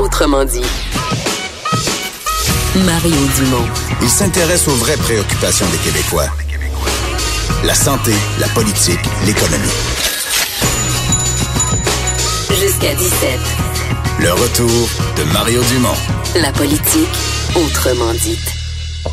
autrement dit. Mario Dumont. Il s'intéresse aux vraies préoccupations des Québécois. La santé, la politique, l'économie. Jusqu'à 17. Le retour de Mario Dumont. La politique, autrement dite.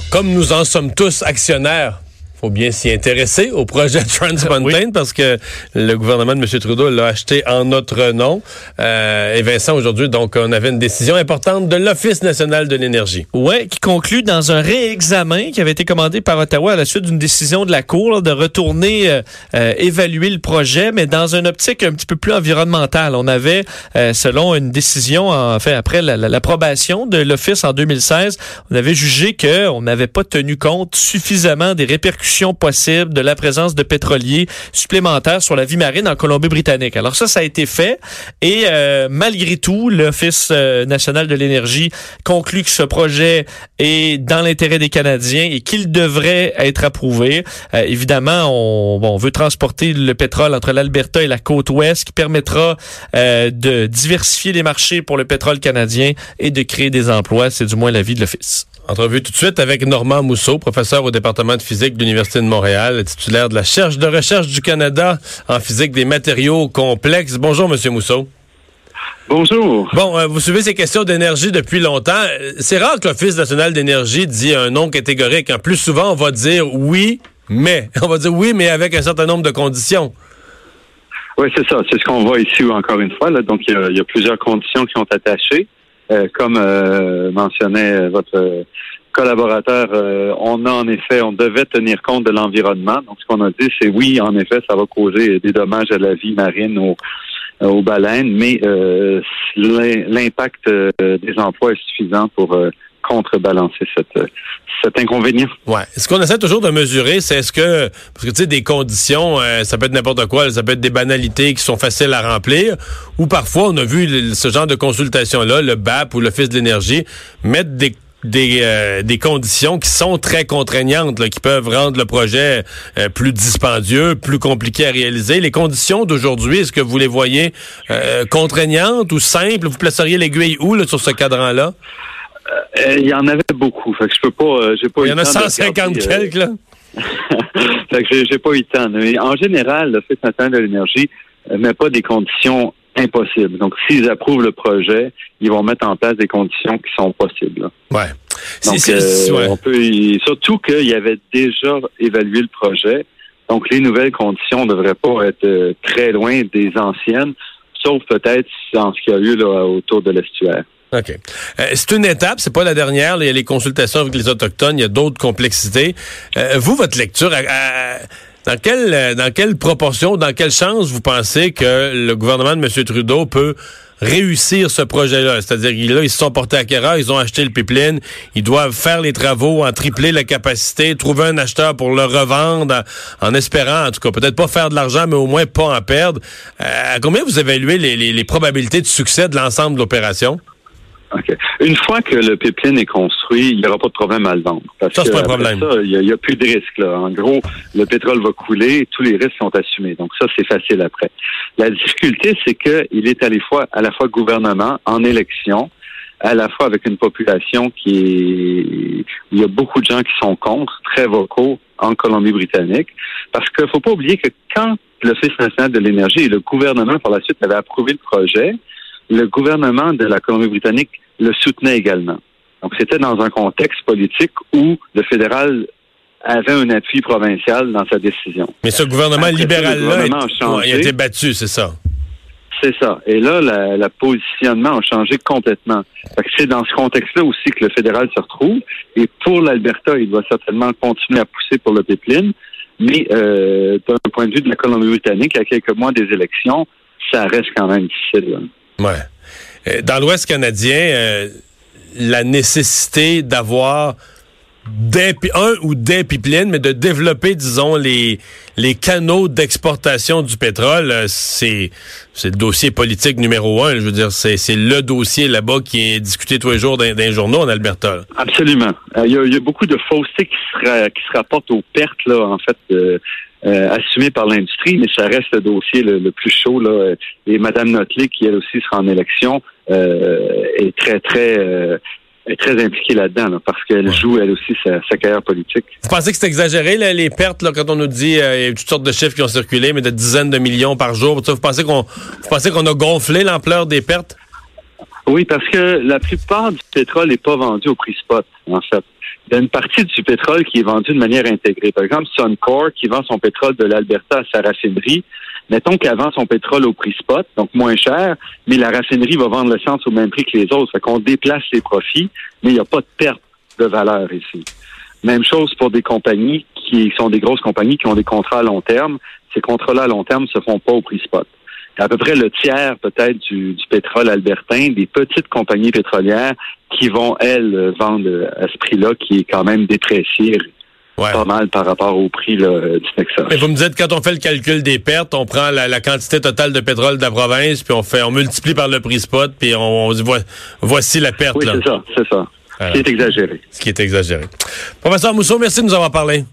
Comme nous en sommes tous actionnaires faut bien s'y intéresser au projet Trans Mountain parce que le gouvernement de M. Trudeau l'a acheté en notre nom. Euh, et Vincent, aujourd'hui, donc, on avait une décision importante de l'Office national de l'énergie. Oui, qui conclut dans un réexamen qui avait été commandé par Ottawa à la suite d'une décision de la Cour de retourner euh, euh, évaluer le projet, mais dans une optique un petit peu plus environnementale. On avait, euh, selon une décision, en fait, après l'approbation de l'Office en 2016, on avait jugé qu'on n'avait pas tenu compte suffisamment des répercussions possible de la présence de pétroliers supplémentaires sur la vie marine en Colombie-Britannique. Alors ça, ça a été fait et euh, malgré tout, l'Office euh, national de l'énergie conclut que ce projet est dans l'intérêt des Canadiens et qu'il devrait être approuvé. Euh, évidemment, on, bon, on veut transporter le pétrole entre l'Alberta et la côte ouest qui permettra de diversifier les marchés pour le pétrole canadien et de créer des emplois. C'est du moins l'avis de l'Office. Entrevue tout de suite avec Normand Mousseau, professeur au département de physique de l'Université de Montréal, titulaire de la Cherche de recherche du Canada en physique des matériaux complexes. Bonjour, Monsieur Mousseau. Bonjour. Bon, euh, vous suivez ces questions d'énergie depuis longtemps. C'est rare que l'Office national d'énergie dit un nom catégorique. En plus souvent, on va dire oui, mais. On va dire oui, mais avec un certain nombre de conditions. Oui, c'est ça. C'est ce qu'on voit ici encore une fois. Là. Donc, il y, a plusieurs conditions qui sont attachées. Euh, comme euh, mentionnait votre collaborateur, euh, on a en effet, on devait tenir compte de l'environnement. Donc, ce qu'on a dit, c'est oui, en effet, ça va causer des dommages à la vie marine aux, aux baleines, mais l'impact des emplois est suffisant pour contrebalancer cette, cet inconvénient. Ouais. Ce qu'on essaie toujours de mesurer, c'est est-ce que, parce que tu sais, des conditions, euh, ça peut être n'importe quoi, ça peut être des banalités qui sont faciles à remplir, ou parfois on a vu ce genre de consultation-là, le BAP ou l'Office de l'énergie, mettre des des, euh, des conditions qui sont très contraignantes, qui peuvent rendre le projet euh, plus dispendieux, plus compliqué à réaliser. Les conditions d'aujourd'hui, est-ce que vous les voyez contraignantes ou simples? Vous placeriez l'aiguille où là, sur ce cadran-là? Euh, il y en avait beaucoup. Fait que je peux pas. Euh, j'ai pas il y en a 150 euh, quelques, là. fait que j'ai pas eu le temps. Mais en général, le fait national de l'énergie ne met pas des conditions impossibles. Donc, s'ils approuvent le projet, ils vont mettre en place des conditions qui sont possibles. Ouais. Donc, on peut surtout qu'il y avait déjà évalué le projet. Donc, les nouvelles conditions ne devraient pas être très loin des anciennes, sauf peut-être en ce qu'il y a eu là, autour de l'estuaire. OK. Euh, c'est une étape, c'est pas la dernière. il y a les consultations avec les Autochtones, il y a d'autres complexités. Euh, vous, votre lecture, dans, quelle, dans quelle proportion, dans quelle chance vous pensez que le gouvernement de M. Trudeau peut réussir ce projet-là? C'est-à-dire qu'ils ils se sont portés acquéreurs, ils ont acheté le pipeline, ils doivent faire les travaux, en tripler la capacité, trouver un acheteur pour le revendre, en, espérant, en tout cas, peut-être pas faire de l'argent, mais au moins pas en perdre. Euh, à combien vous évaluez les, les probabilités de succès de l'ensemble de l'opération? Une fois que le pipeline est construit, il n'y aura pas de problème à le vendre. Parce ça, c'est pas un problème. il n'y a, plus de risque. Là. En gros, le pétrole va couler, tous les risques sont assumés. Donc ça, c'est facile après. La difficulté, c'est qu'il est à la fois, à la fois gouvernement en élection, à la fois avec une population qui est... Il y a beaucoup de gens qui sont contre, très vocaux en Colombie-Britannique, parce qu'il ne faut pas oublier que quand l'Office national de l'énergie et le gouvernement, par la suite, avaient approuvé le projet, le gouvernement de la Colombie-Britannique le soutenait également. Donc, c'était dans un contexte politique où le fédéral avait un appui provincial dans sa décision. Mais ce gouvernement libéral-là, il a été battu, c'est ça. C'est ça. Et là, le positionnement a changé complètement. C'est dans ce contexte-là aussi que le fédéral se retrouve. Et pour l'Alberta, il doit certainement continuer à pousser pour le pipeline. Mais euh, d'un point de vue de la Colombie-Britannique, à quelques mois des élections, ça reste quand même difficile. Ouais. Euh, dans l'Ouest canadien, euh, la nécessité d'avoir un ou des pipelines, mais de développer, disons, les, les canaux d'exportation du pétrole, euh, c'est, le dossier politique numéro un. Je veux dire, c'est, le dossier là-bas qui est discuté tous les jours dans, les journaux en Alberta. Absolument. Il y, a, beaucoup de faussetés qui se, qui se rapportent aux pertes, là, en fait, euh, assumé par l'industrie, mais ça reste le dossier le, plus chaud. Là. Et Mme Notley, qui elle aussi sera en élection, euh, est très, très euh, est très impliquée là-dedans, parce qu'elle joue elle aussi sa, carrière politique. Vous pensez que c'est exagéré les pertes là, quand on nous dit il y a toutes sortes de chiffres qui ont circulé, mais de dizaines de millions par jour. Vous pensez qu'on vous pensez qu'on a gonflé l'ampleur des pertes? Oui, parce que la plupart du pétrole n'est pas vendu au prix spot, en fait. Il y a une partie du pétrole qui est vendue de manière intégrée. Par exemple, Suncor, qui vend son pétrole de l'Alberta à sa raffinerie, mettons qu'elle vend son pétrole au prix spot, donc moins cher, mais la raffinerie va vendre l'essence au même prix que les autres. Fait qu'on déplace ses profits, mais il n'y a pas de perte de valeur ici. Même chose pour des compagnies qui sont des grosses compagnies qui ont des contrats à long terme. Ces contrats-là à long terme ne se font pas au prix spot à peu près le tiers peut-être du, pétrole albertain, des petites compagnies pétrolières qui vont, elles, vendre à ce prix-là, qui est quand même déprécié pas mal par rapport au prix du Texas. Mais vous me dites, quand on fait le calcul des pertes, on prend la, quantité totale de pétrole de la province, puis on fait, on multiplie par le prix spot, puis on, dit, voici la perte. Oui, c'est ça, c'est ça. Ce qui est exagéré. Ce qui est exagéré. Professeur Mousseau, merci de nous avoir parlé.